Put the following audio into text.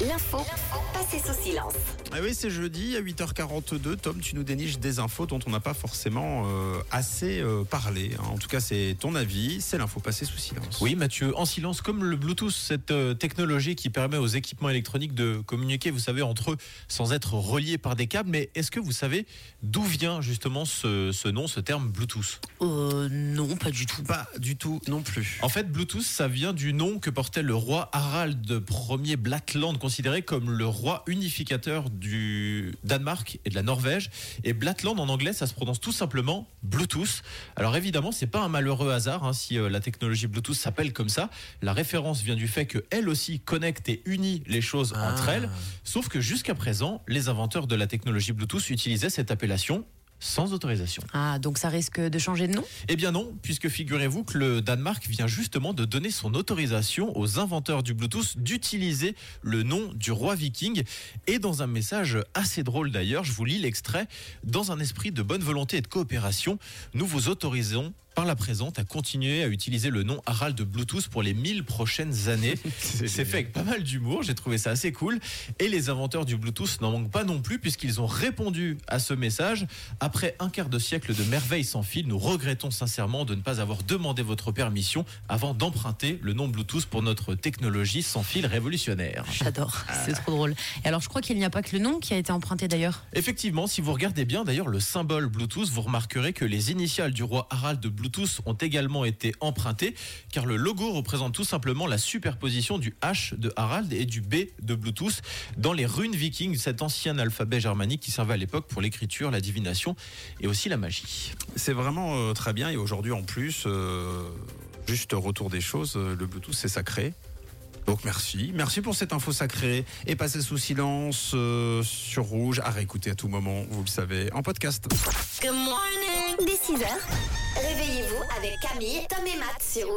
L'info passée sous silence. Ah oui, c'est jeudi à 8h42. Tom, tu nous déniches des infos dont on n'a pas forcément euh, assez euh, parlé. hein. En tout cas, c'est ton avis. C'est l'info passée sous silence. Oui, Mathieu, en silence, comme le Bluetooth, cette euh, technologie qui permet aux équipements électroniques de communiquer, vous savez, entre eux sans être reliés par des câbles. Mais est-ce que vous savez d'où vient justement ce, ce nom, ce terme Bluetooth? Euh, non, pas du tout. Pas du tout non plus. En fait, Bluetooth, ça vient du nom que portait le roi Harald Ier Blackland, considéré comme le roi unificateur du Danemark et de la Norvège. Et Blackland en anglais, ça se prononce tout simplement Bluetooth. Alors évidemment, c'est pas un malheureux hasard hein, si euh, la technologie Bluetooth s'appelle comme ça. La référence vient du fait qu'elle aussi connecte et unit les choses Ah. entre elles. Sauf que jusqu'à présent, les inventeurs de la technologie Bluetooth utilisaient cette appellation sans autorisation. Ah, donc ça risque de changer de nom? Eh bien non, puisque figurez-vous que le Danemark vient justement de donner son autorisation aux inventeurs du Bluetooth d'utiliser le nom du roi viking. Et dans un message assez drôle d'ailleurs, je vous lis l'extrait, dans un esprit de bonne volonté et de coopération, nous vous autorisons par la présente à continuer à utiliser le nom Harald de Bluetooth pour les 1000 prochaines années. C'est fait avec pas mal d'humour, j'ai trouvé ça assez cool. Et les inventeurs du Bluetooth n'en manquent pas non plus puisqu'ils ont répondu à ce message. Après un quart de siècle de merveilles sans fil, nous regrettons sincèrement de ne pas avoir demandé votre permission avant d'emprunter le nom Bluetooth pour notre technologie sans fil révolutionnaire. J'adore, c'est trop drôle. Et alors, je crois qu'il n'y a pas que le nom qui a été emprunté d'ailleurs. Effectivement, si vous regardez bien d'ailleurs le symbole Bluetooth, vous remarquerez que les initiales du roi Harald de Bluetooth ont également été empruntées, car le logo représente tout simplement la superposition du H de Harald et du B de Bluetooth dans les runes vikings, cet ancien alphabet germanique qui servait à l'époque pour l'écriture, la divination et aussi la magie. C'est vraiment euh, très bien. Et aujourd'hui, en plus, euh, juste retour des choses, euh, le Bluetooth, c'est sacré. Donc merci, merci pour cette info sacrée et passez sous silence euh, sur Rouge à réécouter à tout moment, vous le savez, en podcast. Good morning. Dès 6h, réveillez-vous avec Camille, Tom et Matt sur Rouge.